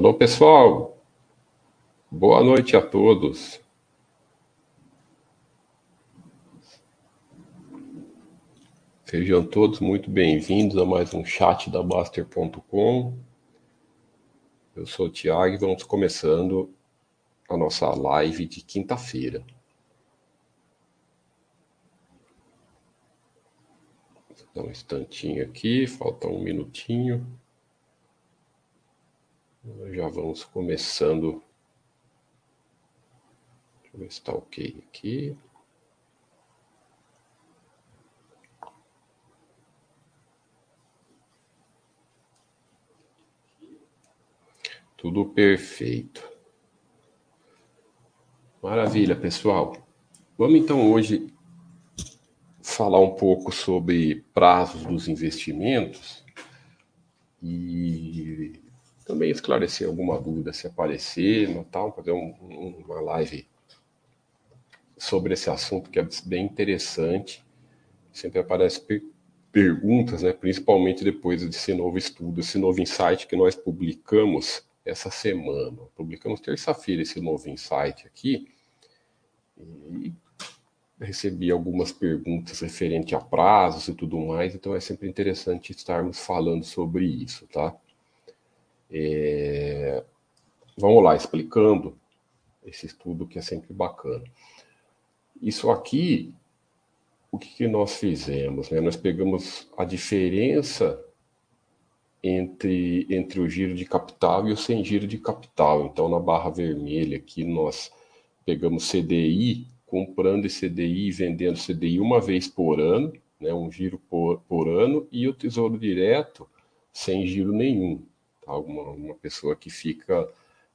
Alô, pessoal. Boa noite a todos. Sejam todos muito bem-vindos a mais um chat da Baster.com. Eu sou o Tiago e vamos começando a nossa live de quinta-feira. Dá um instantinho aqui, falta um minutinho. Já vamos começando. Deixa eu ver se está ok aqui. Tudo perfeito. Maravilha, pessoal. Vamos então hoje falar um pouco sobre prazos dos investimentos e também esclarecer alguma dúvida se aparecer, tal, fazer um, uma live sobre esse assunto que é bem interessante. Sempre aparece per perguntas, né, principalmente depois desse novo estudo, esse novo insight que nós publicamos essa semana. Publicamos terça-feira esse novo insight aqui e recebi algumas perguntas referente a prazos e tudo mais, então é sempre interessante estarmos falando sobre isso, tá? É... Vamos lá, explicando esse estudo que é sempre bacana. Isso aqui, o que, que nós fizemos? Né? Nós pegamos a diferença entre, entre o giro de capital e o sem giro de capital. Então, na barra vermelha aqui, nós pegamos CDI, comprando CDI e vendendo CDI uma vez por ano, né, um giro por, por ano, e o Tesouro Direto sem giro nenhum. Tá? Uma, pessoa que fica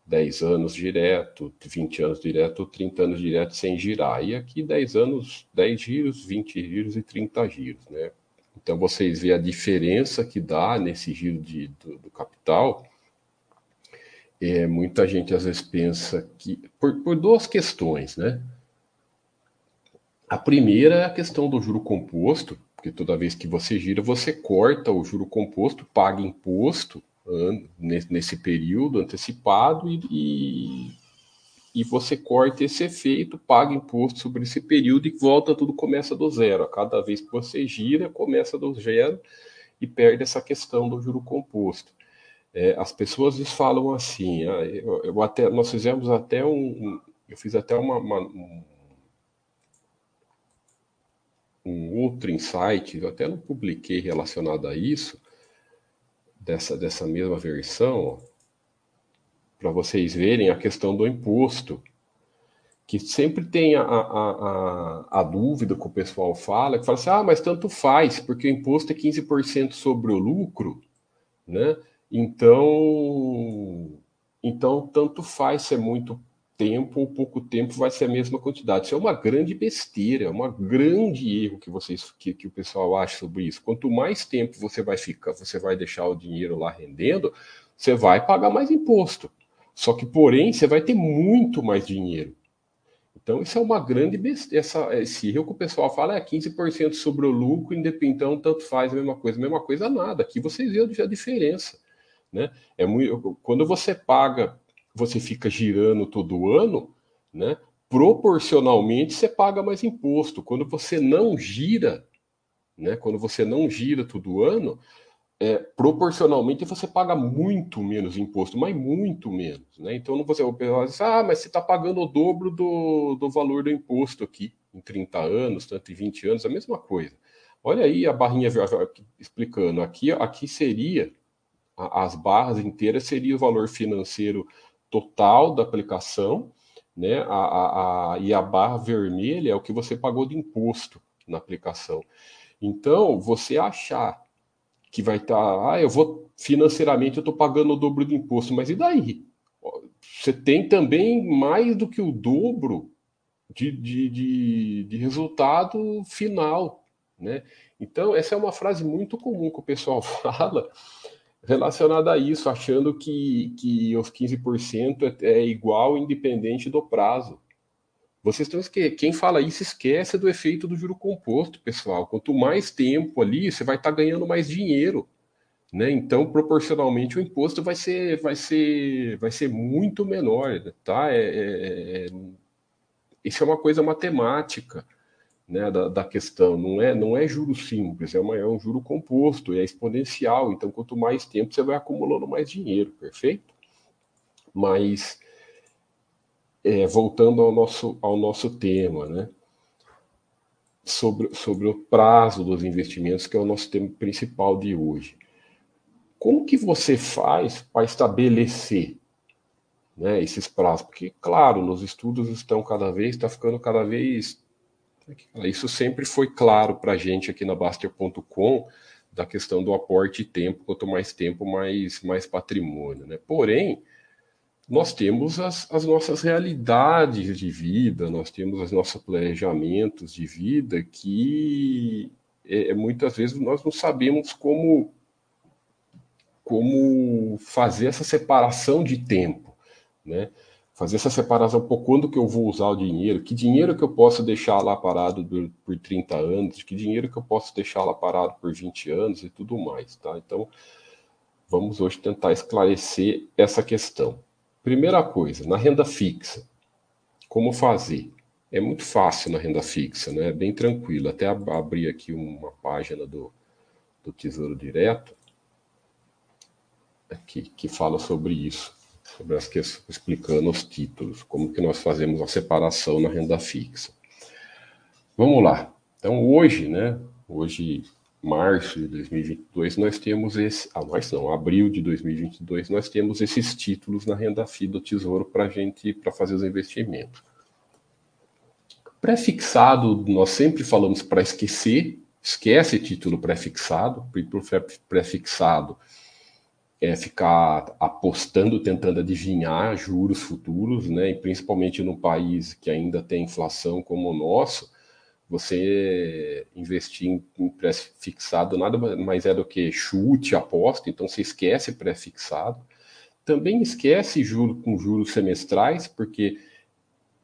10 anos direto, 20 anos direto, 30 anos direto sem girar. E aqui 10 anos, 10 giros, 20 giros e 30 giros, né? Então vocês veem a diferença que dá nesse giro de, do, do capital. É, muita gente às vezes pensa que. Por, por duas questões, né? A primeira é a questão do juro composto, porque toda vez que você gira, você corta o juro composto, paga imposto nesse período antecipado e, e e você corta esse efeito, paga imposto sobre esse período e volta tudo, começa do zero. A cada vez que você gira, começa do zero e perde essa questão do juro composto. É, as pessoas falam assim, ah, eu, eu, até, nós fizemos até um, eu fiz até uma, uma um, um outro insight, eu até não publiquei relacionado a isso, dessa, dessa mesma versão, para vocês verem a questão do imposto, que sempre tem a, a, a, a, dúvida que o pessoal fala, que fala assim, ah, mas tanto faz, porque o imposto é 15% sobre o lucro, né? Então, então tanto faz se é muito tempo ou pouco tempo, vai ser a mesma quantidade. Isso é uma grande besteira, é um grande erro que vocês que, que o pessoal acha sobre isso. Quanto mais tempo você vai ficar, você vai deixar o dinheiro lá rendendo, você vai pagar mais imposto. Só que, porém, você vai ter muito mais dinheiro. Então, isso é uma grande besteira. Essa, esse erro que o pessoal fala é 15% sobre o lucro, independente, tanto faz a mesma coisa. A mesma coisa, nada. Aqui vocês viram a diferença. Né? É muito, quando você paga, você fica girando todo ano, né? proporcionalmente você paga mais imposto. Quando você não gira, né? quando você não gira todo ano, é, proporcionalmente você paga muito menos imposto, mas muito menos. Né? Então não você diz, ah, mas você está pagando o dobro do, do valor do imposto aqui em 30 anos, tanto em 20 anos, a mesma coisa. Olha aí a barrinha explicando. Aqui, aqui seria, as barras inteiras seria o valor financeiro total da aplicação, né? A, a, a, e a barra vermelha é o que você pagou de imposto na aplicação. Então, você achar que vai estar, tá, ah, eu vou financeiramente eu estou pagando o dobro do imposto, mas e daí? Você tem também mais do que o dobro de, de, de, de resultado final, né? Então, essa é uma frase muito comum que o pessoal fala relacionada a isso, achando que, que os 15% é, é igual independente do prazo. Vocês estão esquecendo. Quem fala isso esquece do efeito do juro composto, pessoal. Quanto mais tempo ali, você vai estar tá ganhando mais dinheiro. Né? Então, proporcionalmente, o imposto vai ser, vai ser, vai ser muito menor. Tá? É, é, é, isso é uma coisa matemática né, da, da, questão. Não é, não é juro simples, é, uma, é um juro composto, é exponencial. Então, quanto mais tempo você vai acumulando mais dinheiro, perfeito? Mas, é, voltando ao nosso, ao nosso tema, né? Sobre, sobre o prazo dos investimentos, que é o nosso tema principal de hoje. Como que você faz para estabelecer né, esses prazos? Porque, claro, nos estudos estão cada vez, está ficando cada vez isso sempre foi claro para a gente aqui na Baster.com, da questão do aporte de tempo, quanto mais tempo, mais, mais patrimônio. Né? Porém, nós temos as, as nossas realidades de vida, nós temos os nossos planejamentos de vida que é, é, muitas vezes nós não sabemos como, como fazer essa separação de tempo. Né? Fazer essa separação por quando que eu vou usar o dinheiro, que dinheiro que eu posso deixar lá parado por 30 anos, que dinheiro que eu posso deixar lá parado por 20 anos e tudo mais, tá? Então, vamos hoje tentar esclarecer essa questão. Primeira coisa, na renda fixa, como fazer? É muito fácil na renda fixa, né? É bem tranquilo. Até abrir aqui uma página do, do Tesouro Direto, aqui, que fala sobre isso sobre as questões, explicando os títulos, como que nós fazemos a separação na renda fixa. Vamos lá. Então hoje, né, hoje março de 2022, nós temos esse, ah, nós não, abril de 2022, nós temos esses títulos na renda FI do Tesouro para gente, para fazer os investimentos. Pré-fixado, nós sempre falamos para esquecer, esquece título pré-fixado, pré-fixado é, ficar apostando, tentando adivinhar juros futuros, né? E principalmente num país que ainda tem inflação como o nosso, você investir em, em pré-fixado nada mais é do que chute, aposta, então você esquece pré-fixado. Também esquece juro com juros semestrais, porque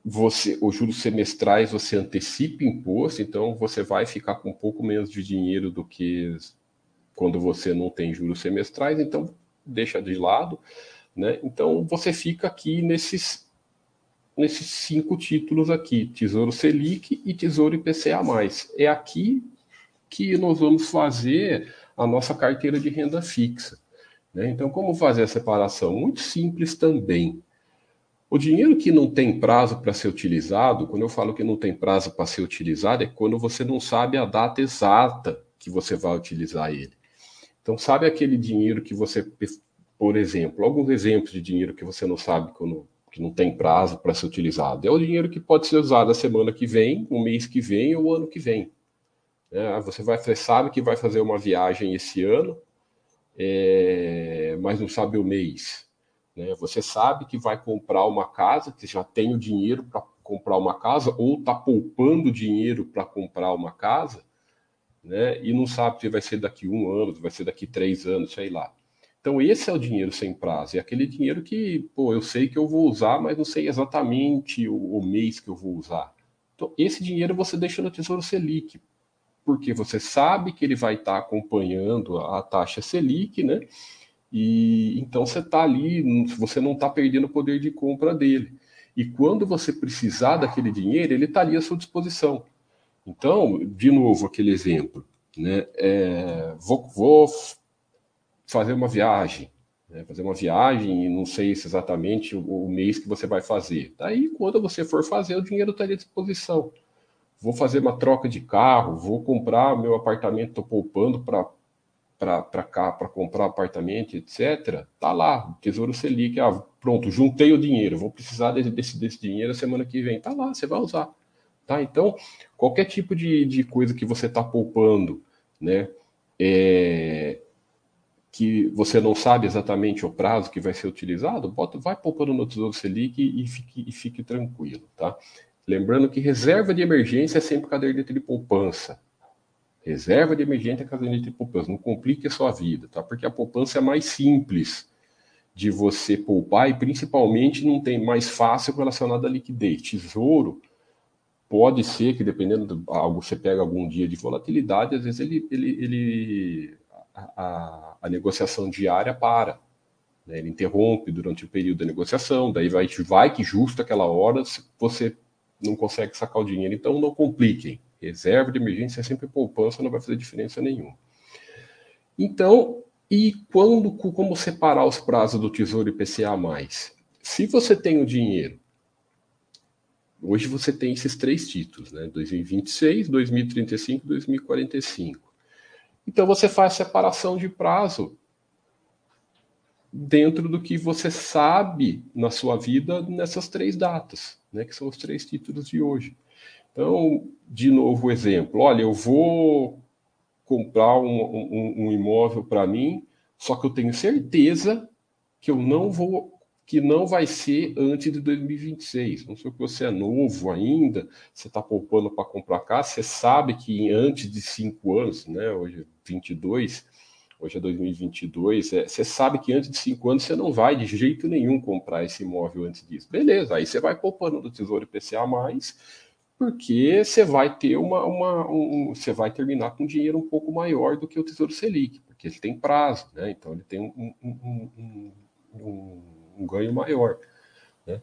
você, os juros semestrais você antecipa imposto, então você vai ficar com um pouco menos de dinheiro do que quando você não tem juros semestrais, então deixa de lado, né? Então você fica aqui nesses nesses cinco títulos aqui, Tesouro Selic e Tesouro IPCA+. É aqui que nós vamos fazer a nossa carteira de renda fixa. Né? Então, como fazer a separação? Muito simples também. O dinheiro que não tem prazo para ser utilizado, quando eu falo que não tem prazo para ser utilizado, é quando você não sabe a data exata que você vai utilizar ele. Então, sabe aquele dinheiro que você, por exemplo, alguns exemplos de dinheiro que você não sabe quando, que não tem prazo para ser utilizado? É o dinheiro que pode ser usado a semana que vem, o mês que vem ou o ano que vem. É, você vai, você sabe que vai fazer uma viagem esse ano, é, mas não sabe o mês. Né? Você sabe que vai comprar uma casa, que já tem o dinheiro para comprar uma casa, ou está poupando dinheiro para comprar uma casa, né? E não sabe se vai ser daqui um ano, se vai ser daqui três anos, sei lá. Então esse é o dinheiro sem prazo, é aquele dinheiro que, pô, eu sei que eu vou usar, mas não sei exatamente o, o mês que eu vou usar. Então esse dinheiro você deixa no Tesouro Selic, porque você sabe que ele vai estar tá acompanhando a taxa Selic, né? E então você está ali, você não está perdendo o poder de compra dele. E quando você precisar daquele dinheiro, ele está ali à sua disposição. Então, de novo, aquele exemplo, né? É, vou, vou, fazer uma viagem, né? fazer uma viagem e não sei se exatamente o, o, mês que você vai fazer. Daí, quando você for fazer, o dinheiro está à disposição. Vou fazer uma troca de carro, vou comprar meu apartamento, estou poupando para cá para comprar apartamento, etc. Tá lá, Tesouro Selic, ah, pronto, juntei o dinheiro, vou precisar desse, desse, desse dinheiro semana que vem. Tá lá, você vai usar. Tá? Então, qualquer tipo de, de coisa que você está poupando, né, é, que você não sabe exatamente o prazo que vai ser utilizado, bota, vai poupando no Tesouro Selic e fique, e fique tranquilo. Tá? Lembrando que reserva de emergência é sempre caderneta de poupança. Reserva de emergência é caderneta de poupança. Não complique a sua vida, tá? porque a poupança é mais simples de você poupar e principalmente não tem mais fácil relacionado à liquidez. Tesouro pode ser que, dependendo de algo, você pega algum dia de volatilidade, às vezes ele, ele, ele a, a negociação diária para. Né? Ele interrompe durante o período da negociação, daí vai, vai que justo aquela hora você não consegue sacar o dinheiro. Então não compliquem. Reserva de emergência é sempre poupança, não vai fazer diferença nenhuma. Então, e quando, como separar os prazos do Tesouro IPCA+. Se você tem o dinheiro, hoje você tem esses três títulos, né? 2026, 2035 2045. Então você faz separação de prazo dentro do que você sabe na sua vida nessas três datas, né? Que são os três títulos de hoje. Então, de novo, o exemplo. Olha, eu vou comprar um, um, um imóvel para mim, só que eu tenho certeza que eu não vou, que não vai ser antes de 2026. Não sei que você é novo ainda, você está poupando para comprar casa, você sabe que antes de cinco anos, né? Hoje é 22, hoje é 2022, é, você sabe que antes de cinco anos você não vai de jeito nenhum comprar esse imóvel antes disso. Beleza, aí você vai poupando do Tesouro IPCA+, porque você vai ter uma, uma um, você vai terminar com dinheiro um pouco maior do que o Tesouro Selic, porque ele tem prazo, né? Então ele tem um, um, um, um ganho maior. Né?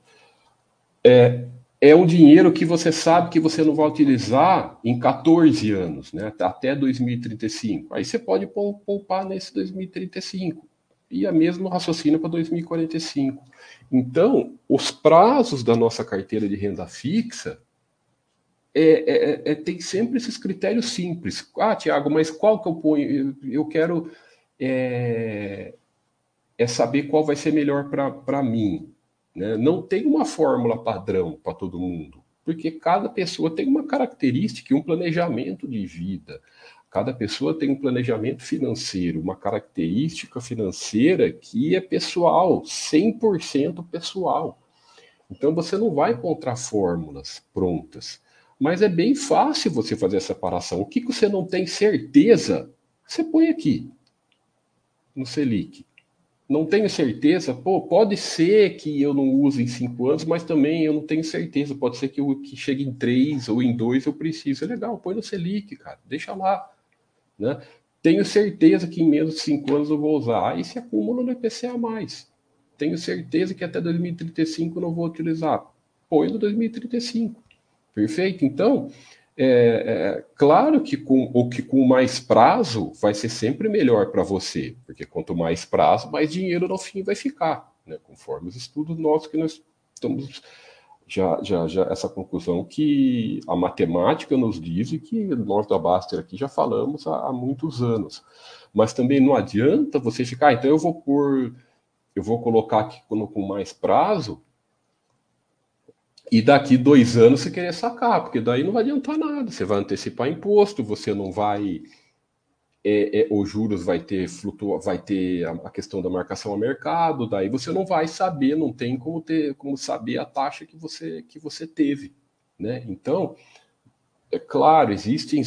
É, é um dinheiro que você sabe que você não vai utilizar em 14 anos, né? até 2035. Aí você pode poupar nesse 2035. E a mesma raciocínio para 2045. Então, os prazos da nossa carteira de renda fixa é, é, é, tem sempre esses critérios simples. Ah, Tiago, mas qual que eu ponho? Eu quero é, é saber qual vai ser melhor para mim. Né? Não tem uma fórmula padrão para todo mundo, porque cada pessoa tem uma característica um planejamento de vida. Cada pessoa tem um planejamento financeiro, uma característica financeira que é pessoal, 100% pessoal. Então você não vai encontrar fórmulas prontas. Mas é bem fácil você fazer a separação. O que, que você não tem certeza, você põe aqui no Selic. Não tenho certeza, pô, pode ser que eu não use em cinco anos, mas também eu não tenho certeza. Pode ser que, eu, que chegue em três ou em dois eu preciso. É legal, põe no Selic, cara, deixa lá. Né? Tenho certeza que em menos de cinco anos eu vou usar. Aí se acumula no IPCA. Tenho certeza que até 2035 eu não vou utilizar. Põe no 2035. Perfeito? Então, é, é, claro que com, o que com mais prazo vai ser sempre melhor para você, porque quanto mais prazo, mais dinheiro no fim vai ficar, né? conforme os estudos nossos que nós estamos já, já, já essa conclusão que a matemática nos diz e que nós da Baster aqui já falamos há, há muitos anos. Mas também não adianta você ficar, ah, então eu vou por eu vou colocar aqui com mais prazo, e daqui dois anos você querer sacar, porque daí não vai adiantar nada. Você vai antecipar imposto, você não vai. É, é, os juros vai ter flutua, vai ter a, a, questão da marcação a mercado, daí você não vai saber, não tem como ter como saber a taxa que você que você teve, né? Então, é claro, existem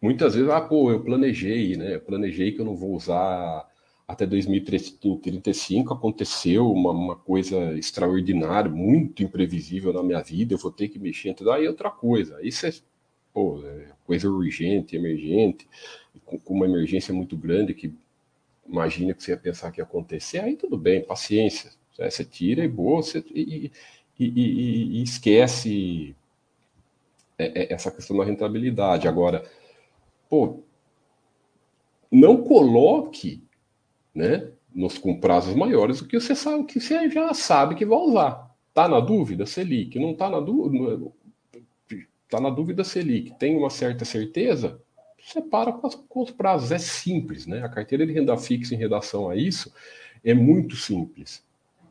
muitas vezes, ah, pô, eu planejei, né? Eu planejei que eu não vou usar até 2035 aconteceu uma, uma, coisa extraordinária, muito imprevisível na minha vida, eu vou ter que mexer, tudo aí é outra coisa. Isso é, pô, é coisa urgente, emergente, com, com, uma emergência muito grande que imagina que você ia pensar que ia acontecer, aí tudo bem, paciência. Né? Você tira e boa, você, e, e, e, e esquece é, é, essa questão da rentabilidade. Agora, pô, não coloque né? Nos, com prazos maiores do que você sabe que você já sabe que vai usar. Tá na dúvida, Selic. Não tá na dúvida, tá na dúvida Selic. Tem uma certa certeza, separa com, com os prazos. É simples, né? A carteira de renda fixa em redação a isso é muito simples.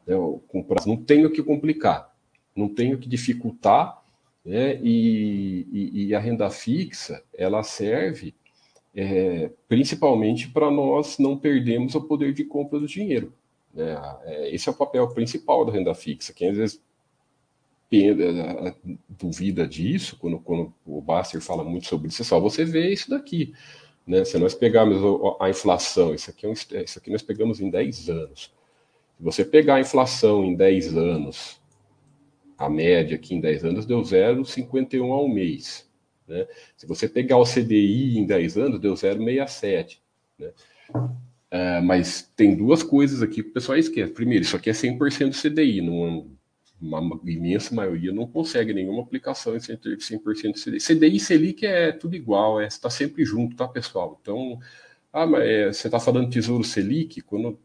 Né? Com prazo. Não tenho que complicar, não tenho que dificultar, né? E, e, e a renda fixa ela serve é, principalmente para nós não perdermos o poder de compra do dinheiro. Né? É, esse é o papel principal da renda fixa. Quem às vezes é, duvida disso, quando, quando o Baster fala muito sobre isso, é só você vê isso daqui. Né? Se nós pegarmos a inflação, isso aqui, é um, isso aqui nós pegamos em 10 anos. Se você pegar a inflação em 10 anos, a média aqui em 10 anos deu 0,51 ao mês. Né? Se você pegar o CDI em 10 anos, deu 0,67. Né? É, mas tem duas coisas aqui que o pessoal esquece. Primeiro, isso aqui é 100% CDI, não, uma imensa maioria não consegue nenhuma aplicação em 100% CDI. CDI e Selic é tudo igual, é, está sempre junto, tá, pessoal? Então, ah, mas é, você está falando Tesouro Selic, quando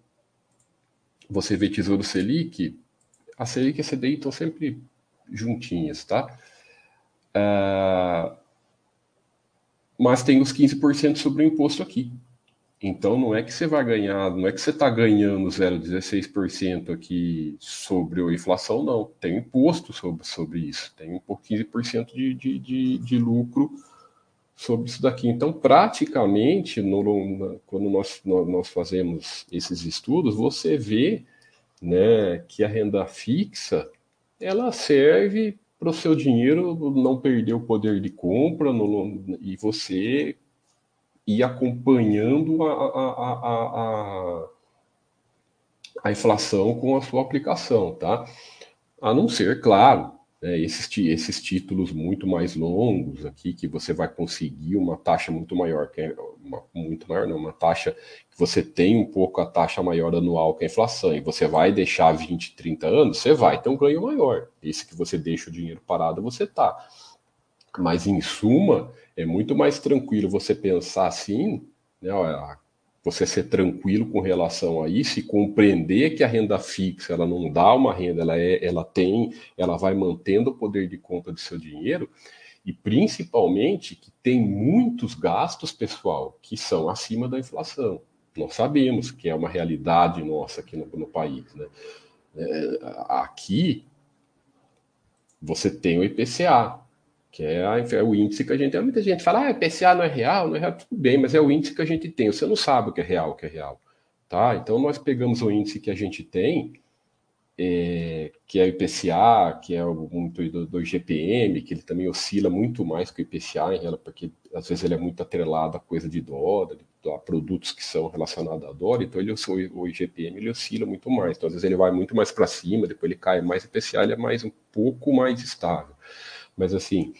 você vê Tesouro Selic, a Selic e a CDI estão sempre juntinhas, tá? Uh, mas tem os 15% sobre o imposto aqui. Então não é que você vai ganhar, não é que você está ganhando 0,16% aqui sobre a inflação, não. Tem imposto sobre, sobre isso, tem um pouquinho 15% de, de, de, de lucro sobre isso daqui. Então, praticamente, no, quando nós, nós fazemos esses estudos, você vê né, que a renda fixa ela serve para o seu dinheiro não perder o poder de compra no, e você e acompanhando a, a, a, a, inflação com a sua aplicação, tá? A não ser, claro, né, esses, esses títulos muito mais longos aqui, que você vai conseguir uma taxa muito maior, que é uma, muito maior, não, uma taxa que você tem um pouco a taxa maior anual que a inflação, e você vai deixar 20, 30 anos, você vai ter um ganho maior. Esse que você deixa o dinheiro parado, você tá. Mas em suma, é muito mais tranquilo você pensar assim, né, você ser tranquilo com relação a isso e compreender que a renda fixa ela não dá uma renda, ela, é, ela tem, ela vai mantendo o poder de compra do seu dinheiro e principalmente que tem muitos gastos, pessoal, que são acima da inflação. Nós sabemos que é uma realidade nossa aqui no, no país. Né? É, aqui você tem o IPCA, que é, a, é, o índice que a gente tem. Muita gente fala, ah, PCA não é real, não é real, tudo bem, mas é o índice que a gente tem. Você não sabe o que é real, o que é real. Tá? Então nós pegamos o índice que a gente tem, é, que é o IPCA, que é muito do, do IGPM, que ele também oscila muito mais que o IPCA, em, porque às vezes ele é muito atrelado a coisa de dólar, a produtos que são relacionados a dólar, então ele, o IGPM ele oscila muito mais. Então às vezes ele vai muito mais para cima, depois ele cai mais, o IPCA ele é mais um pouco mais estável. Mas assim,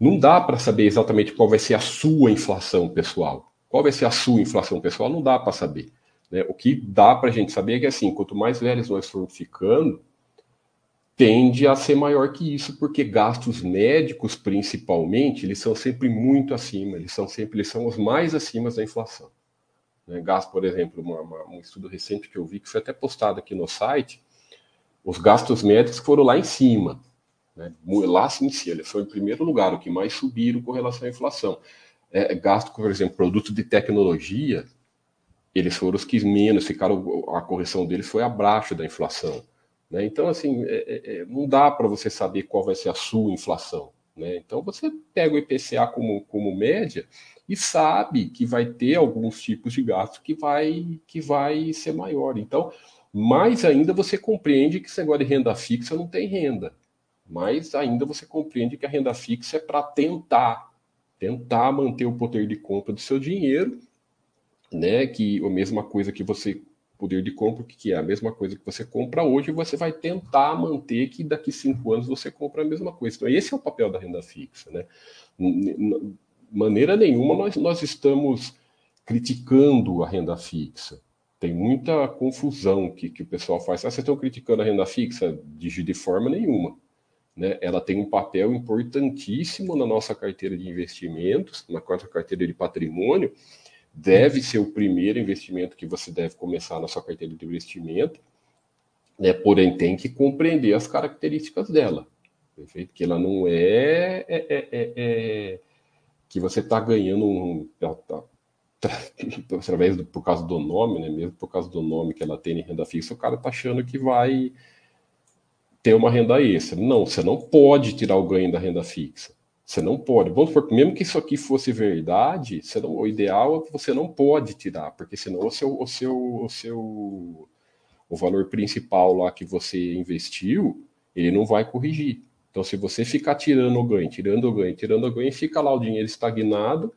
não dá para saber exatamente qual vai ser a sua inflação pessoal. Qual vai ser a sua inflação pessoal? Não dá para saber. Né? O que dá para a gente saber é que assim, quanto mais velhos nós formos ficando, tende a ser maior que isso, porque gastos médicos, principalmente, eles são sempre muito acima, eles são sempre eles são os mais acima da inflação. Né? Gasto, por exemplo, uma, uma, um estudo recente que eu vi, que foi até postado aqui no site, os gastos médicos foram lá em cima. Né? Lá sim, sim, ele foi em primeiro lugar, o que mais subiram com relação à inflação. É, gasto, por exemplo, produtos de tecnologia, eles foram os que menos ficaram, a correção deles foi abaixo da inflação. Né? Então, assim, é, é, é não dá para você saber qual vai ser a sua inflação. Né? Então, você pega o IPCA como, como média e sabe que vai ter alguns tipos de gastos que vai, que vai ser maior. Então, mais ainda você compreende que esse negócio de renda fixa não tem renda mas ainda você compreende que a renda fixa é para tentar, tentar manter o poder de compra do seu dinheiro, né? Que a mesma coisa que você poder de compra, que é a mesma coisa que você compra hoje, você vai tentar manter que daqui cinco anos você compra a mesma coisa. Então esse é o papel da renda fixa, né? De maneira nenhuma nós, nós estamos criticando a renda fixa. Tem muita confusão que, que o pessoal faz. Ah, vocês estão criticando a renda fixa? De, de forma nenhuma né, ela tem um papel importantíssimo na nossa carteira de investimentos, na nossa carteira de patrimônio, deve ser o primeiro investimento que você deve começar na sua carteira de investimento, né, porém tem que compreender as características dela, perfeito? Que ela não é, é, é, é, é que você está ganhando um, tá, através do, por causa do nome, né, mesmo por causa do nome que ela tem em renda fixa, o cara está achando que vai ter uma renda extra. Não, você não pode tirar o ganho da renda fixa. Você não pode. Vamos supor, mesmo que isso aqui fosse verdade, não, o ideal é que você não pode tirar, porque senão o seu, o seu, o seu o valor principal lá que você investiu, ele não vai corrigir. Então, se você ficar tirando o ganho, tirando o ganho, tirando o ganho, fica lá o dinheiro estagnado,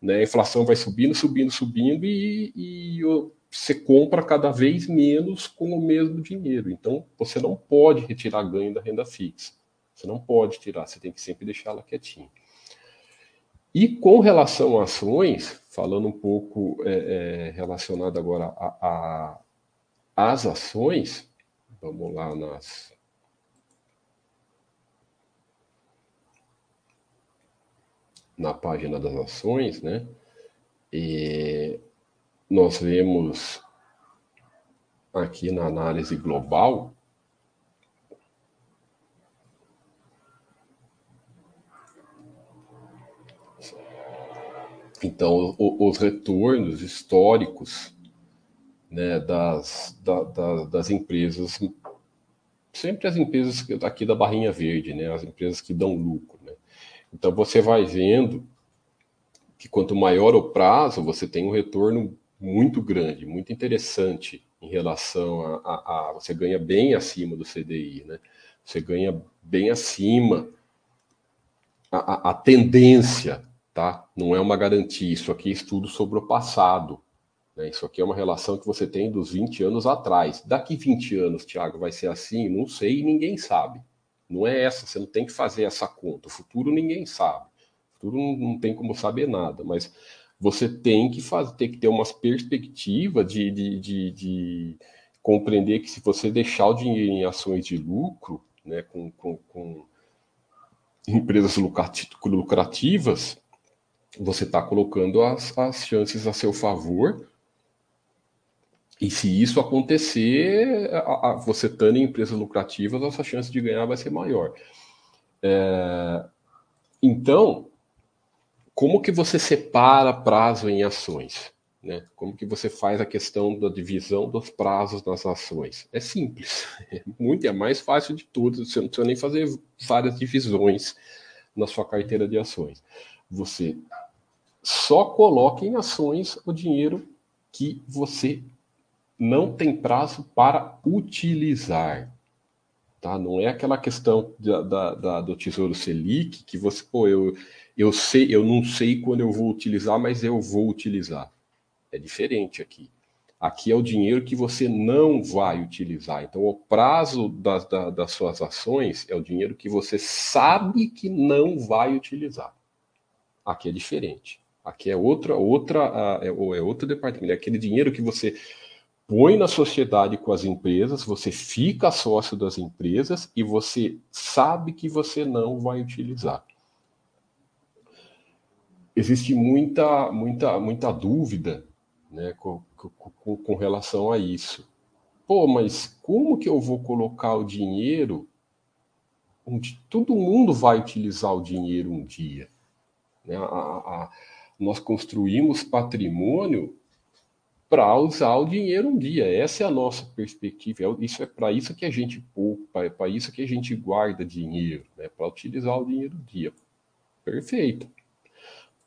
né? A inflação vai subindo, subindo, subindo e, e o, você compra cada vez menos com o mesmo dinheiro. Então, você não pode retirar ganho da renda fixa. Você não pode tirar, você tem que sempre deixar ela quietinha. E com relação a ações, falando um pouco é, é, relacionado agora a, a, às ações, vamos lá nas. Na página das ações, né? E nós vemos aqui na análise global Então, os retornos históricos né, das, da, da, das empresas, sempre as empresas aqui da barrinha verde, né, as empresas que dão lucro. Né? Então, você vai vendo que quanto maior o prazo, você tem um retorno muito grande, muito interessante em relação a, a, a você ganha bem acima do CDI, né? Você ganha bem acima a, a, tendência tá? Não é uma garantia, isso aqui é estudo sobre o passado. Né? Isso aqui é uma relação que você tem dos 20 anos atrás. Daqui 20 anos, Tiago, vai ser assim? Não sei ninguém sabe. Não é essa, você não tem que fazer essa conta. O futuro ninguém sabe. O futuro não, não tem como saber nada, mas você tem que fazer, tem que ter umas perspectivas de, de, de, de compreender que se você deixar o dinheiro em ações de lucro, né, com, com, com empresas lucrativas, você está colocando as, as chances a seu favor. E se isso acontecer, a, a, você estando em empresas lucrativas, a sua chance de ganhar vai ser maior. É, então, como que você separa prazo em ações? Né? Como que você faz a questão da divisão dos prazos nas ações? É simples, é muito é mais fácil de tudo. Você não precisa nem fazer várias divisões na sua carteira de ações. Você só coloque em ações o dinheiro que você não tem prazo para utilizar. Tá? Não é aquela questão da, da, da, do Tesouro Selic que você, pô, eu, eu sei, eu não sei quando eu vou utilizar, mas eu vou utilizar. É diferente aqui. Aqui é o dinheiro que você não vai utilizar. Então, o prazo das, das suas ações é o dinheiro que você sabe que não vai utilizar. Aqui é diferente. Aqui é outra, outra, é, é outro departamento. É aquele dinheiro que você põe na sociedade com as empresas, você fica sócio das empresas e você sabe que você não vai utilizar. Existe muita, muita, muita dúvida né, com, com, com relação a isso. Pô, mas como que eu vou colocar o dinheiro onde todo mundo vai utilizar o dinheiro um dia? Né? A, a, nós construímos patrimônio para usar o dinheiro um dia. Essa é a nossa perspectiva. É isso é para isso que a gente poupa, é para isso que a gente guarda dinheiro, né? para utilizar o dinheiro um dia. Perfeito.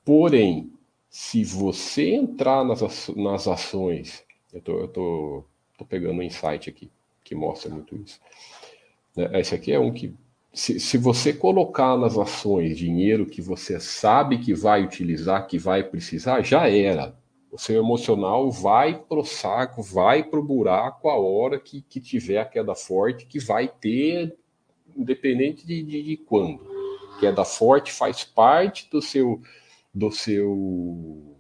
Porém, se você entrar nas, nas ações, eu tô, eu tô, tô pegando um insight aqui que mostra muito isso. Né? Esse aqui é um que se, se você colocar nas ações dinheiro que você sabe que vai utilizar, que vai precisar, já era. O seu emocional vai pro saco, vai pro buraco a hora que, que tiver a queda forte, que vai ter, independente de, de, de quando. Queda forte faz parte do seu, do seu,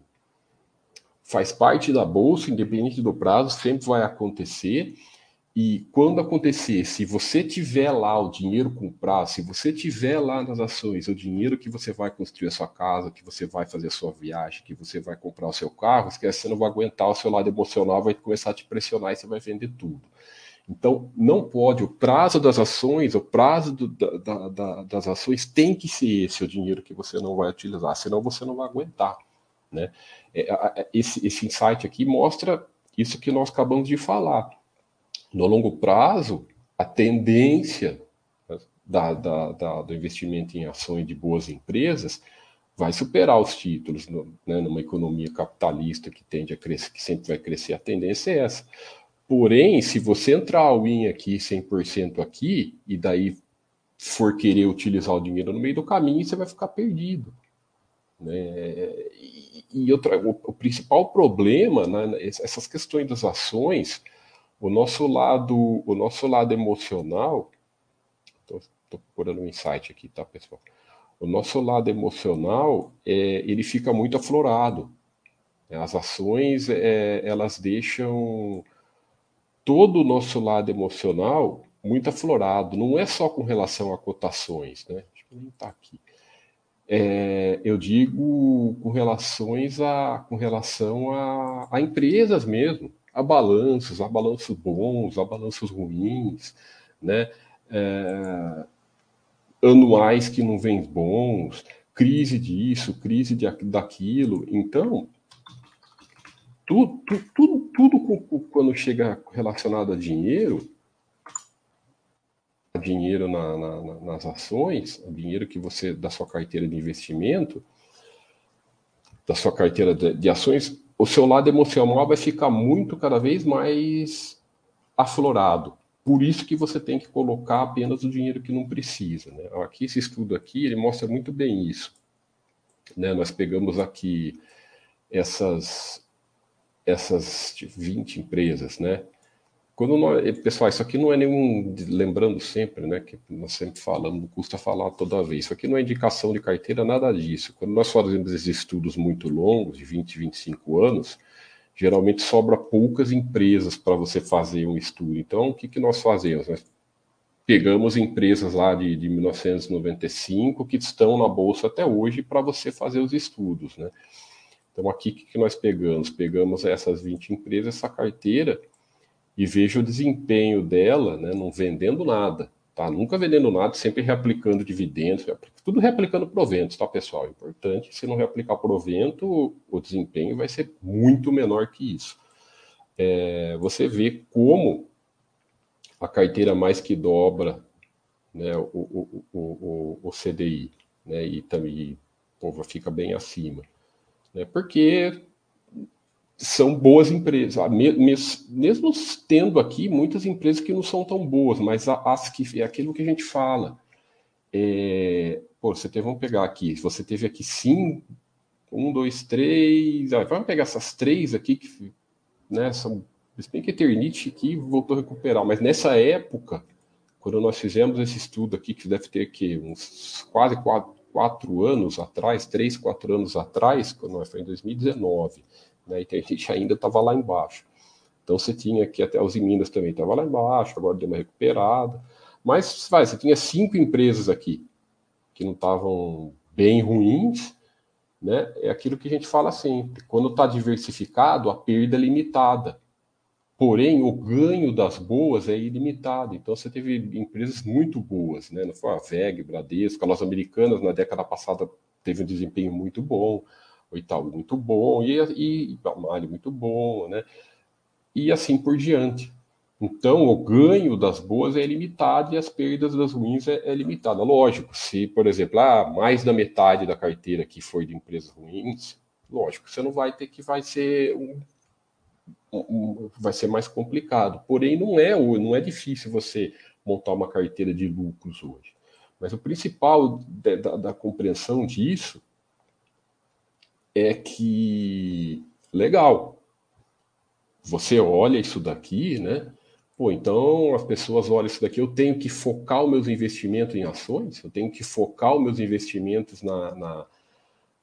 faz parte da bolsa, independente do prazo, sempre vai acontecer. E quando acontecer, se você tiver lá o dinheiro com prazo, se você tiver lá nas ações o dinheiro que você vai construir a sua casa, que você vai fazer a sua viagem, que você vai comprar o seu carro, esquece, você não vai aguentar o seu lado emocional, vai começar a te pressionar e você vai vender tudo. Então, não pode, o prazo das ações, o prazo do, da, da, das ações tem que ser esse, o dinheiro que você não vai utilizar, senão você não vai aguentar. Né? É, esse, esse insight aqui mostra isso que nós acabamos de falar no longo prazo, a tendência da, da, da, do investimento em ações de boas empresas vai superar os títulos no, né, numa economia capitalista que tende a crescer, que sempre vai crescer, a tendência é essa. Porém, se você entrar all in aqui 100% aqui e daí for querer utilizar o dinheiro no meio do caminho, você vai ficar perdido. Né? E, e outra, o, o, principal problema, né, essas questões das ações, o nosso lado, o nosso lado emocional, estou procurando um insight aqui, tá, pessoal? o nosso lado emocional é, ele fica muito aflorado. As ações é, elas deixam todo o nosso lado emocional muito aflorado. Não é só com relação a cotações, né? Deixa eu nem estar tá aqui. É, eu digo com relações a com relação a, a empresas mesmo, a balanços, a balanços bons, a balanços ruins, né? É, anuais que não vêm bons, crise disso, crise de, daquilo. Então, tudo, tudo, tudo quando chega relacionado a dinheiro, a dinheiro na, na, nas ações, dinheiro que você da sua carteira de investimento, da sua carteira de, de ações, o seu lado emocional vai ficar muito cada vez mais aflorado. Por isso que você tem que colocar apenas o dinheiro que não precisa. Né? Aqui, esse estudo aqui, ele mostra muito bem isso. Né? Nós pegamos aqui essas, essas 20 empresas, né? Quando nós, pessoal, isso aqui não é nenhum, lembrando sempre, né, que nós sempre falamos, custa falar toda vez, isso aqui não é indicação de carteira, nada disso. Quando nós fazemos esses estudos muito longos, de 20, 25 anos, geralmente sobra poucas empresas para você fazer um estudo. Então, o que, que nós fazemos? Nós pegamos empresas lá de, de 1995 que estão na bolsa até hoje para você fazer os estudos, né? Então, aqui o que, que nós pegamos? Pegamos essas 20 empresas, essa carteira, e vejo o desempenho dela, né, não vendendo nada, tá? Nunca vendendo nada, sempre reaplicando dividendos, tudo reaplicando proventos, tá, pessoal? Importante, se não reaplicar provento, o desempenho vai ser muito menor que isso. É, você vê como a carteira mais que dobra né, o, o, o, o, CDI, né, e também pô, fica bem acima. Né, porque são boas empresas, ah, mesmo tendo aqui muitas empresas que não são tão boas, mas as que é aquilo que a gente fala. É, pô, você teve, vamos pegar aqui, você teve aqui cinco, um, dois, três, ah, vamos pegar essas três aqui que, né, são, se bem que Eternity aqui voltou a recuperar, mas nessa época, quando nós fizemos esse estudo aqui, que deve ter que uns quase quatro, quatro anos atrás, três, quatro anos atrás, quando foi em 2019 né? E a gente ainda estava lá embaixo. Então você tinha aqui até os Minas também estava lá embaixo, agora deu uma recuperada. Mas vai, você tinha cinco empresas aqui que não estavam bem ruins, né? É aquilo que a gente fala sempre. Quando está diversificado, a perda é limitada. Porém, o ganho das boas é ilimitado. Então, você teve empresas muito boas, né? Não foi a VEG, Bradesco, as americanas na década passada teve um desempenho muito bom o Itaú muito bom, e, e, e muito bom, né? E assim por diante. Então, o ganho das boas é limitado e as perdas das ruins é, é limitada. Lógico, se, por exemplo, ah, mais da metade da carteira que foi de empresas ruins, lógico, você não vai ter que vai ser um, um, vai ser mais complicado. Porém, não é não é difícil você montar uma carteira de lucros hoje. Mas o principal da, da, da compreensão disso é que legal. Você olha isso daqui, né? Pô, então as pessoas olham isso daqui. Eu tenho que focar os meus investimentos em ações, eu tenho que focar os meus investimentos na, na,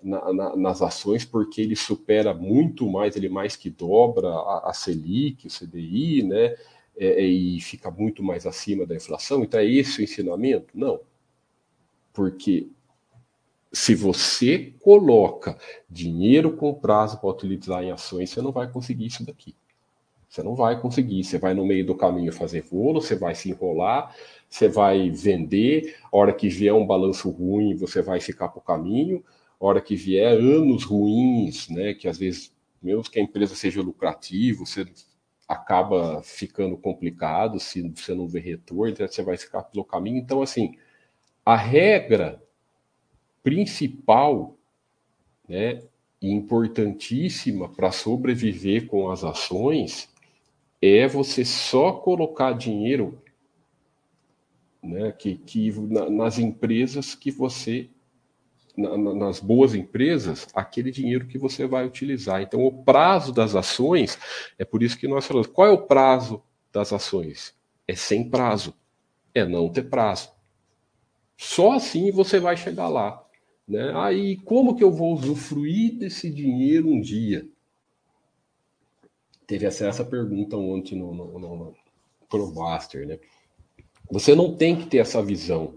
na, na nas ações, porque ele supera muito mais, ele mais que dobra a, a Selic, o CDI, né? É, é, e fica muito mais acima da inflação. Então é esse o ensinamento? Não. Porque se você coloca dinheiro com prazo para utilizar em ações, você não vai conseguir isso daqui. Você não vai conseguir. Você vai no meio do caminho fazer bolo, você vai se enrolar, você vai vender. A hora que vier um balanço ruim, você vai ficar para o caminho. A hora que vier anos ruins, né, que às vezes, mesmo que a empresa seja lucrativa, você acaba ficando complicado se você não vê retorno, você vai ficar pelo caminho. Então, assim, a regra principal né, e importantíssima para sobreviver com as ações é você só colocar dinheiro né, que, que na, nas empresas que você na, nas boas empresas aquele dinheiro que você vai utilizar. Então, o prazo das ações é por isso que nós falamos. Qual é o prazo das ações? É sem prazo, é não ter prazo. Só assim você vai chegar lá. Né? Aí, como que eu vou usufruir desse dinheiro um dia? Teve essa, pergunta ontem no, no, no, no ProMaster, né? Você não tem que ter essa visão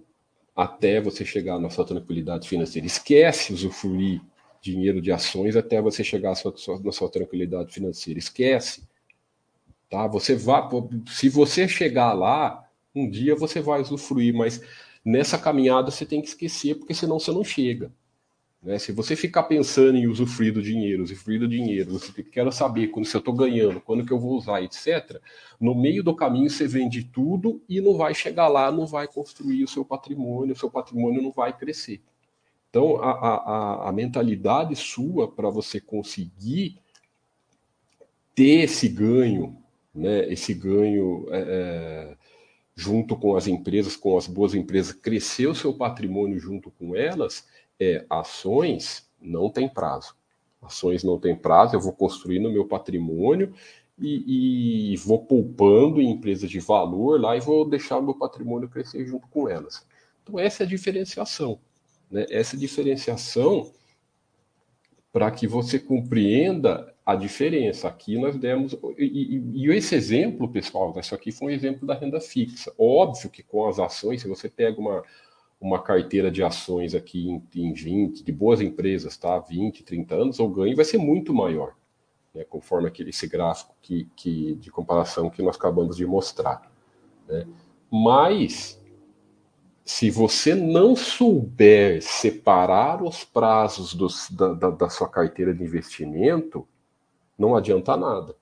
até você chegar na sua tranquilidade financeira. Esquece usufruir dinheiro de ações até você chegar na sua, na sua tranquilidade financeira. Esquece. Tá? Você vai, se você chegar lá, um dia você vai usufruir, mas nessa caminhada você tem que esquecer, porque senão você não chega. Né? Se você ficar pensando em usufruir do dinheiro, usufruir do dinheiro, você quer saber quando se eu estou ganhando, quando que eu vou usar, etc. No meio do caminho você vende tudo e não vai chegar lá, não vai construir o seu patrimônio, o seu patrimônio não vai crescer. Então, a, a, a mentalidade sua para você conseguir ter esse ganho, né, esse ganho é, é, junto com as empresas, com as boas empresas, crescer o seu patrimônio junto com elas, é ações não tem prazo. Ações não tem prazo, eu vou construindo meu patrimônio e, e, vou poupando em empresas de valor lá e vou deixar o meu patrimônio crescer junto com elas. Então, essa é a diferenciação. Né? Essa diferenciação para que você compreenda a diferença. Aqui nós demos. E, e, e, esse exemplo, pessoal, isso aqui foi um exemplo da renda fixa. Óbvio que com as ações, se você pega uma, uma carteira de ações aqui em, em 20, de boas empresas, tá? 20, 30 anos, o ganho vai ser muito maior, né? conforme aquele esse gráfico que, que, de comparação que nós acabamos de mostrar. Né? Mas, se você não souber separar os prazos dos, da, da, da sua carteira de investimento, não adianta nada.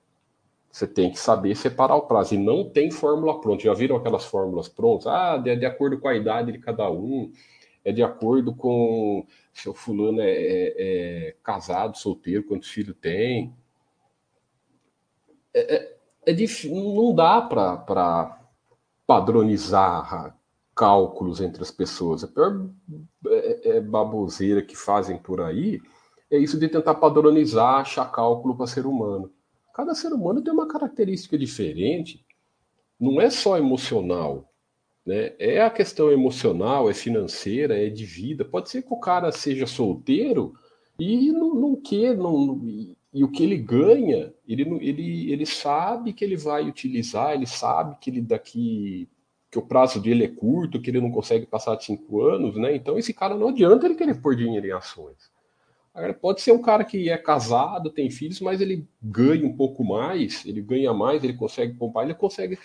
Você tem que saber separar o prazo. E não tem fórmula pronta. Já viram aquelas fórmulas prontas? Ah, de, de acordo com a idade de cada um, é de acordo com se o fulano é, é, é casado, solteiro, quantos filhos tem. É, é, é difícil, não dá para padronizar cálculos entre as pessoas. A pior é, é, baboseira que fazem por aí é isso de tentar padronizar, achar cálculo para ser humano. Cada ser humano tem uma característica diferente. Não é só emocional. Né? É a questão emocional, é financeira, é de vida. Pode ser que o cara seja solteiro e não, não quer, não, e, e, o que ele ganha, ele, ele, ele sabe que ele vai utilizar, ele sabe que ele daqui que o prazo dele é curto, que ele não consegue passar de cinco anos, né? Então esse cara não adianta ele querer pôr dinheiro em ações. Agora, pode ser um cara que é casado, tem filhos, mas ele ganha um pouco mais, ele ganha mais, ele consegue poupar, ele consegue,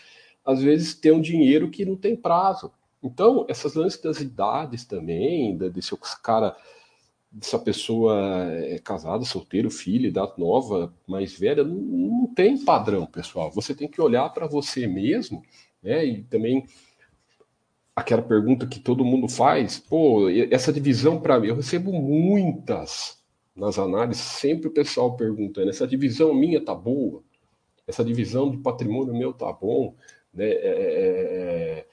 às vezes, ter um dinheiro que não tem prazo. Então, essas lances das idades também, desse cara, dessa pessoa é casada, solteiro, filho, idade nova, mais velha, não, não tem padrão, pessoal. Você tem que olhar para você mesmo, né? E também aquela pergunta que todo mundo faz, pô, essa divisão para mim, eu recebo muitas nas análises, sempre o pessoal perguntando, essa divisão minha tá boa? Essa divisão de patrimônio meu tá bom? Né? É, é, é,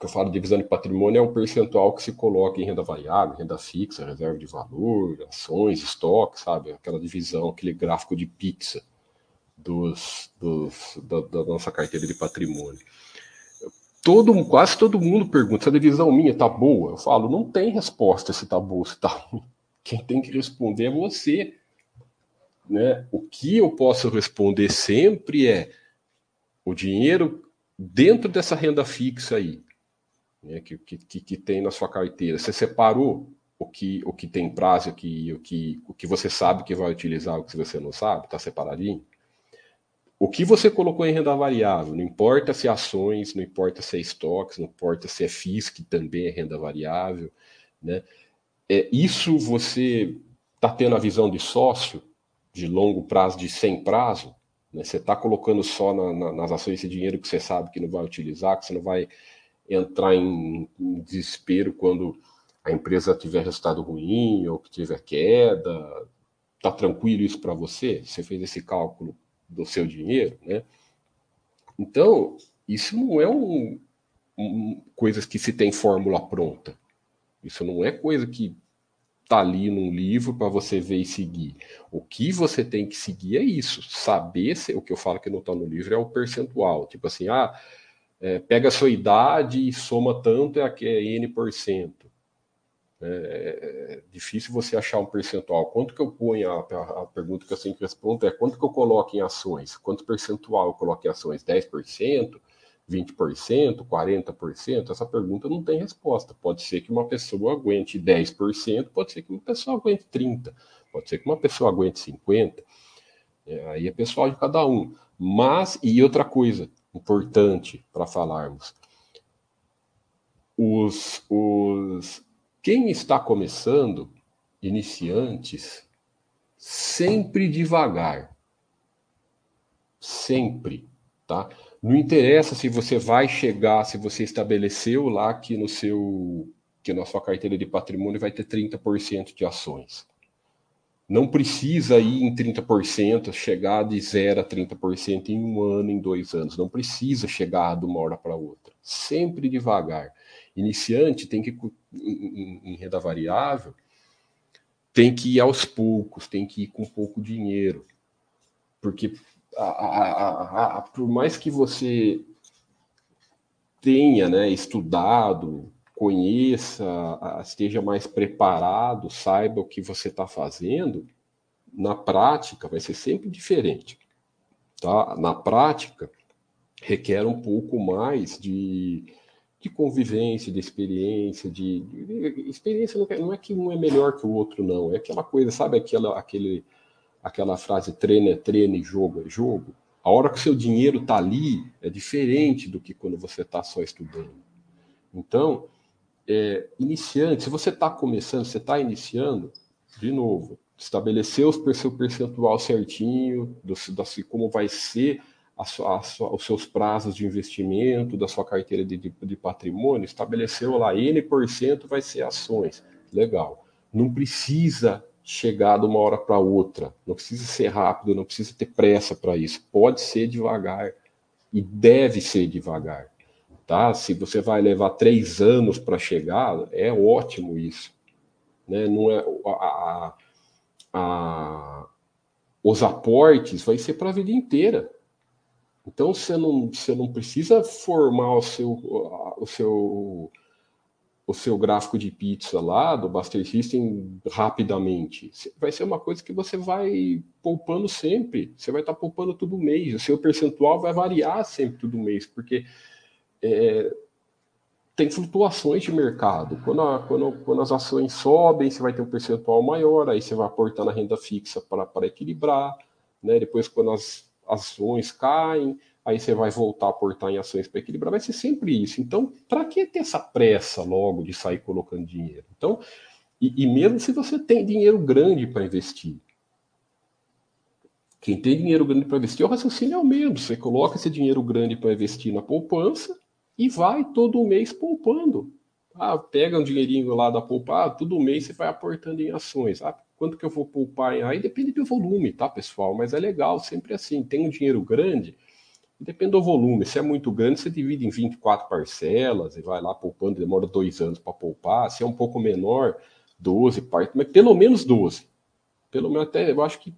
que eu falo de divisão de patrimônio é um percentual que se coloca em renda variável, renda fixa, reserva de valor, ações, estoque, sabe? Aquela divisão, aquele gráfico de pizza dos, dos da, da nossa carteira de patrimônio todo, quase todo mundo pergunta se a divisão minha tá boa. Eu falo, não tem resposta se tá boa, se tá ruim. Quem tem que responder é você. Né? O que eu posso responder sempre é o dinheiro dentro dessa renda fixa aí, né, que, que, que tem na sua carteira. Você separou o que, o que tem prazo, o que, o, que, o que você sabe que vai utilizar, o que você não sabe, está separadinho? O que você colocou em renda variável, não importa se é ações, não importa se é estoques, não importa se é FIIs, que também é renda variável, né? É, isso você está tendo a visão de sócio, de longo prazo, de sem prazo, né? Você está colocando só na, na, nas ações esse dinheiro que você sabe que não vai utilizar, que você não vai entrar em, em desespero quando a empresa tiver resultado ruim ou que tiver queda. Tá tranquilo isso para você? Você fez esse cálculo do seu dinheiro, né? Então, isso não é um, um, coisas que se tem fórmula pronta. Isso não é coisa que tá ali num livro para você ver e seguir. O que você tem que seguir é isso, saber se, o que eu falo que não está no livro é o percentual, tipo assim, ah, é, pega a sua idade e soma tanto é, é n por cento. É, é difícil você achar um percentual. Quanto que eu ponho, a, a, pergunta que eu sempre respondo é quanto que eu coloco em ações? Quanto percentual eu coloco em ações? 10%? 20%, 40%? Essa pergunta não tem resposta. Pode ser que uma pessoa aguente 10%, pode ser que uma pessoa aguente 30%, pode ser que uma pessoa aguente 50%. É, aí é pessoal de cada um. Mas, e outra coisa importante para falarmos, os, os, quem está começando, iniciantes, sempre devagar. Sempre, tá? Não interessa se você vai chegar, se você estabeleceu lá que no seu que na sua carteira de patrimônio vai ter 30% de ações. Não precisa ir em 30%, chegar de 0 a 30% em um ano, em dois anos. Não precisa chegar de uma hora para outra. Sempre devagar. Iniciante tem que, em, renda variável, tem que ir aos poucos, tem que ir com pouco dinheiro. Porque a, a, a, por mais que você tenha né, estudado, conheça, esteja mais preparado, saiba o que você está fazendo, na prática vai ser sempre diferente. Tá? Na prática, requer um pouco mais de, de convivência, de experiência, de, de experiência não é, não é, que um é melhor que o outro, não. É aquela coisa, sabe aquela, aquele, aquela frase treino é treino e jogo é jogo? A hora que o seu dinheiro está ali é diferente do que quando você está só estudando. Então, é, iniciante, se você está começando, você está iniciando, de novo, estabelecer o seu percentual certinho, do, da, como vai ser a sua, a sua, os seus prazos de investimento, da sua carteira de, de, de patrimônio, estabeleceu lá N% vai ser ações. Legal. Não precisa chegar de uma hora para outra, não precisa ser rápido, não precisa ter pressa para isso. Pode ser devagar e deve ser devagar. Tá? Se você vai levar três anos para chegar, é ótimo isso. Né? Não é, a, a, a, os aportes vai ser para a vida inteira. Então você não, você não precisa formar o seu, o seu o seu gráfico de pizza lá do Buster System rapidamente. Vai ser uma coisa que você vai poupando sempre. Você vai estar tá poupando todo mês. O seu percentual vai variar sempre todo mês, porque é, tem flutuações de mercado. Quando, a, quando, quando, as ações sobem, você vai ter um percentual maior, aí você vai aportar na renda fixa para equilibrar. Né? Depois, quando as ações caem, aí você vai voltar a aportar em ações para equilibrar, vai ser sempre isso. Então, para que ter essa pressa logo de sair colocando dinheiro? Então, e, e mesmo se você tem dinheiro grande para investir, quem tem dinheiro grande para investir, o raciocínio é o mesmo. Você coloca esse dinheiro grande para investir na poupança e vai todo mês poupando. Ah, pega um dinheirinho lá da poupar, ah, todo mês você vai aportando em ações. Ah, quanto que eu vou poupar? Aí depende do volume, tá, pessoal? Mas é legal, sempre assim. Tem um dinheiro grande, Depende do volume. Se é muito grande, você divide em 24 parcelas e vai lá poupando, demora dois anos para poupar. Se é um pouco menor, 12 partes, mas pelo menos 12. Pelo menos até, eu acho que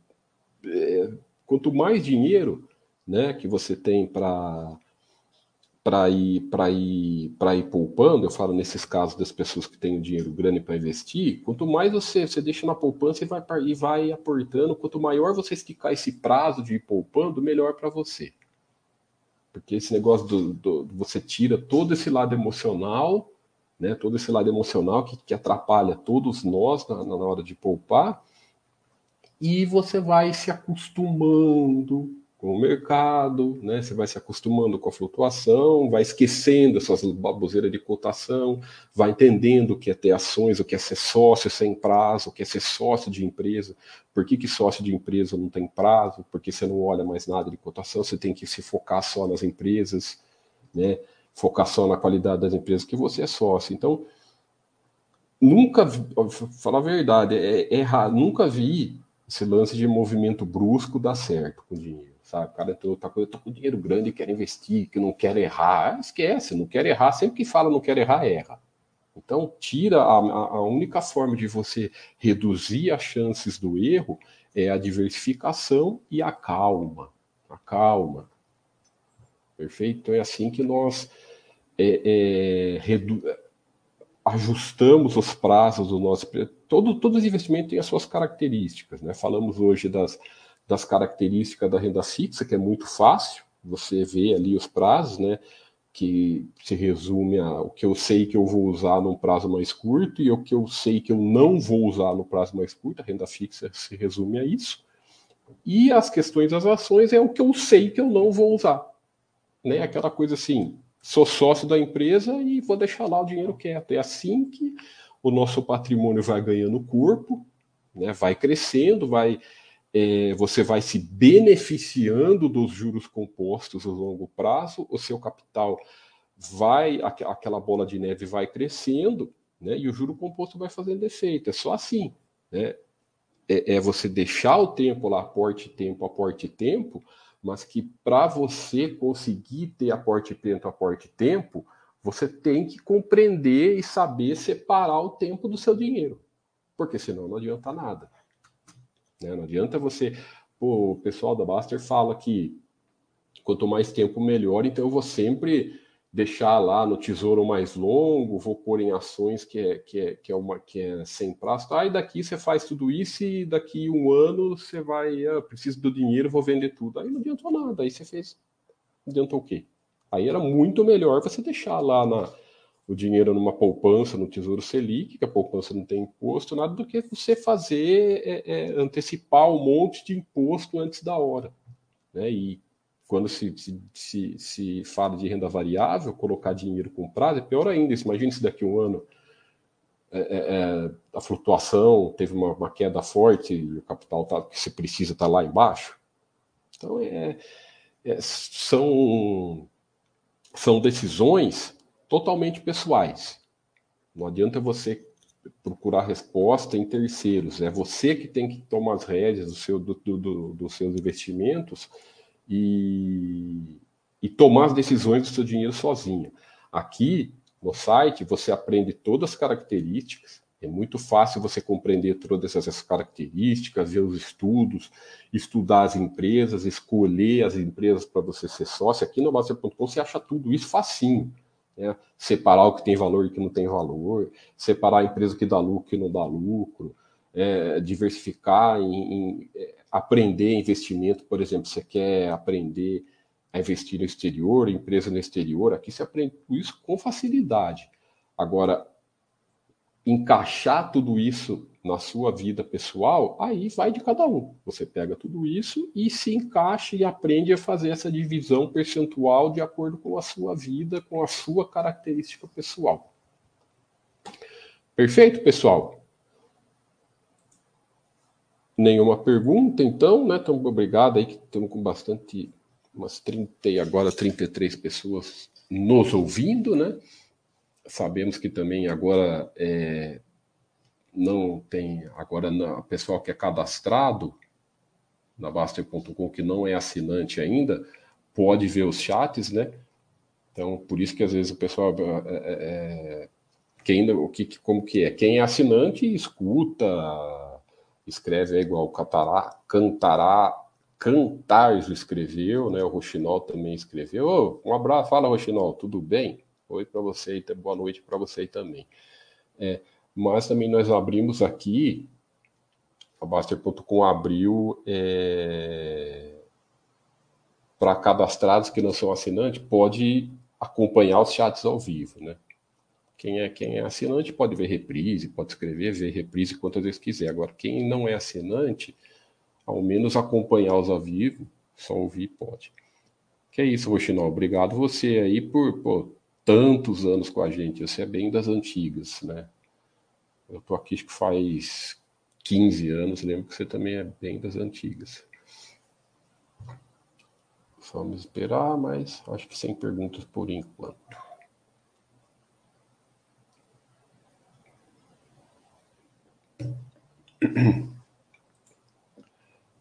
é, quanto mais dinheiro né, que você tem para para ir para ir para ir poupando, eu falo nesses casos das pessoas que têm dinheiro grande para investir, quanto mais você você deixa na poupança e vai e vai aportando, quanto maior você esticar esse prazo de ir poupando, melhor para você. Porque esse negócio do, do, você tira todo esse lado emocional, né, todo esse lado emocional que, que atrapalha todos nós na, na hora de poupar, e você vai se acostumando com o mercado, né? Você vai se acostumando com a flutuação, vai esquecendo essas baboseiras de cotação, vai entendendo o que é ter ações, o que é ser sócio sem prazo, o que é ser sócio de empresa. Por que, que sócio de empresa não tem prazo? Porque você não olha mais nada de cotação, você tem que se focar só nas empresas, né? Focar só na qualidade das empresas que você é sócio. Então, nunca, falar a verdade, é, é errado, nunca vi esse lance de movimento brusco dar certo com dinheiro sabe? O cara entrou, tá, eu tô com dinheiro grande quero investir, que não quero errar. Ah, esquece, não quer errar. Sempre que fala não quer errar, erra. Então, tira a, a única forma de você reduzir as chances do erro é a diversificação e a calma. A calma. Perfeito? Então, é assim que nós é, é, redu... ajustamos os prazos do nosso. Todo, todo investimento tem as suas características. Né? Falamos hoje das, das características da renda fixa, que é muito fácil, você vê ali os prazos, né? que se resume a o que eu sei que eu vou usar num prazo mais curto e o que eu sei que eu não vou usar no prazo mais curto, a renda fixa se resume a isso. E as questões das ações é o que eu sei que eu não vou usar. Né? Aquela coisa assim, sou sócio da empresa e vou deixar lá o dinheiro quieto. É assim que o nosso patrimônio vai ganhando corpo, né? vai crescendo, vai é, você vai se beneficiando dos juros compostos a longo prazo, o seu capital vai, aquela bola de neve vai crescendo, né, e o juro composto vai fazendo efeito. É só assim. Né? É, é você deixar o tempo lá, aporte tempo, aporte tempo, mas que para você conseguir ter aporte tempo, aporte tempo, você tem que compreender e saber separar o tempo do seu dinheiro. Porque senão não adianta nada. Né? Não adianta você. Pô, o pessoal da Baster fala que quanto mais tempo melhor, então eu vou sempre deixar lá no tesouro mais longo, vou pôr em ações que é, que é, que é, uma, que é sem prazo. Aí tá? daqui você faz tudo isso e daqui um ano você vai, ah, preciso do dinheiro, vou vender tudo. Aí não adiantou nada, aí você fez. Adiantou o quê? Aí era muito melhor você deixar lá na, o dinheiro numa poupança no Tesouro Selic, que a poupança não tem imposto, nada do que você fazer é, é, antecipar um monte de imposto antes da hora. Né? E quando se, se, se, se, fala de renda variável, colocar dinheiro com prazo, é pior ainda. Imagine se daqui a um ano é, é, é, a flutuação teve uma, uma, queda forte e o capital tá, que você precisa está lá embaixo. Então, é, são, são decisões totalmente pessoais. Não adianta você procurar resposta em terceiros. É você que tem que tomar as rédeas do seu, do, do, dos seus investimentos e, e tomar as decisões do seu dinheiro sozinho. Aqui no site você aprende todas as características. É muito fácil você compreender todas essas características, ver os estudos, estudar as empresas, escolher as empresas para você ser sócio. Aqui no Master.com você acha tudo isso facinho. Né? Separar o que tem valor e o que não tem valor, separar a empresa que dá lucro e não dá lucro, é, diversificar, em, em, é, aprender investimento, por exemplo, você quer aprender a investir no exterior, empresa no exterior, aqui você aprende tudo isso com facilidade. Agora, encaixar tudo isso na sua vida pessoal, aí vai de cada um. Você pega tudo isso e se encaixa e aprende a fazer essa divisão percentual de acordo com a sua vida, com a sua característica pessoal. Perfeito, pessoal? Nenhuma pergunta, então, né? Então, obrigado aí que estamos com bastante, umas 30 e agora 33 pessoas nos ouvindo, né? Sabemos que também agora é, não tem agora o pessoal que é cadastrado na Baster.com que não é assinante ainda pode ver os chats, né? Então por isso que às vezes o pessoal é, é, quem o que como que é quem é assinante escuta escreve é igual Catará, Cantará Cantarjo escreveu, né? O Rochinol também escreveu. Oh, um abraço, fala Rochinol, tudo bem? Oi para você boa noite para você também. É, mas também nós abrimos aqui, a Baster.com abriu é, para cadastrados que não são assinantes, pode acompanhar os chats ao vivo, né? Quem é, quem é assinante pode ver reprise, pode escrever, ver reprise quantas vezes quiser. Agora, quem não é assinante, ao menos acompanhar os ao vivo, só ouvir pode. Que é isso, Rochinol. Obrigado você aí por tantos anos com a gente. Você é bem das antigas, né? Eu tô aqui acho que faz 15 anos, lembro que você também é bem das antigas. Vamos esperar, mas acho que sem perguntas por enquanto.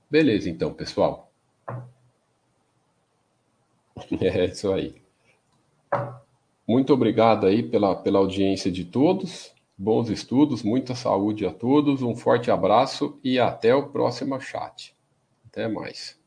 Beleza, então, pessoal. É isso aí. Muito obrigado aí pela, pela audiência de todos. Bons estudos, muita saúde a todos, um forte abraço e até o próximo chat. Até mais.